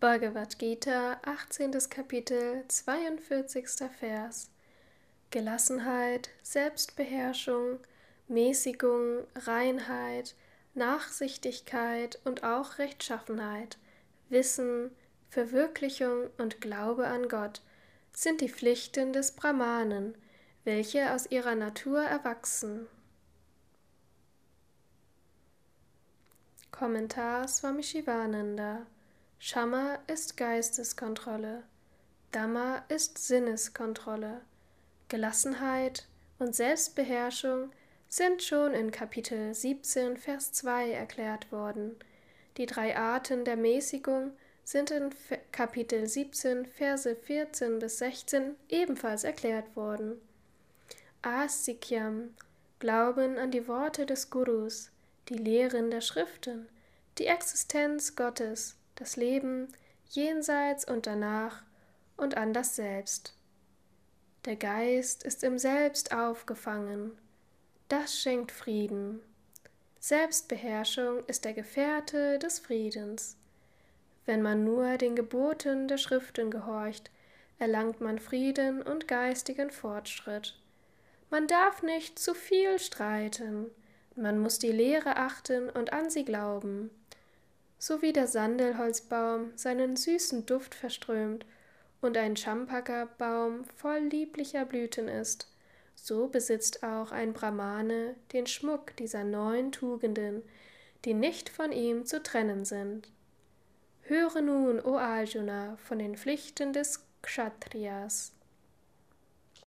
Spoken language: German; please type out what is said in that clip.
Bhagavad Gita, 18. Kapitel, 42. Vers. Gelassenheit, Selbstbeherrschung, Mäßigung, Reinheit, Nachsichtigkeit und auch Rechtschaffenheit, Wissen, Verwirklichung und Glaube an Gott sind die Pflichten des Brahmanen, welche aus ihrer Natur erwachsen. Kommentar Swami Shivananda Shama ist Geisteskontrolle, Dhamma ist Sinneskontrolle, Gelassenheit und Selbstbeherrschung sind schon in Kapitel 17, Vers 2 erklärt worden. Die drei Arten der Mäßigung sind in Kapitel 17, Verse 14 bis 16 ebenfalls erklärt worden. Asikyam, Glauben an die Worte des Gurus, die Lehren der Schriften, die Existenz Gottes, das Leben jenseits und danach und an das Selbst. Der Geist ist im Selbst aufgefangen. Das schenkt Frieden. Selbstbeherrschung ist der Gefährte des Friedens. Wenn man nur den Geboten der Schriften gehorcht, erlangt man Frieden und geistigen Fortschritt. Man darf nicht zu viel streiten, man muss die Lehre achten und an sie glauben so wie der Sandelholzbaum seinen süßen Duft verströmt und ein Champaka-Baum voll lieblicher Blüten ist, so besitzt auch ein Brahmane den Schmuck dieser neun Tugenden, die nicht von ihm zu trennen sind. Höre nun, o Arjuna, von den Pflichten des Kshatriyas.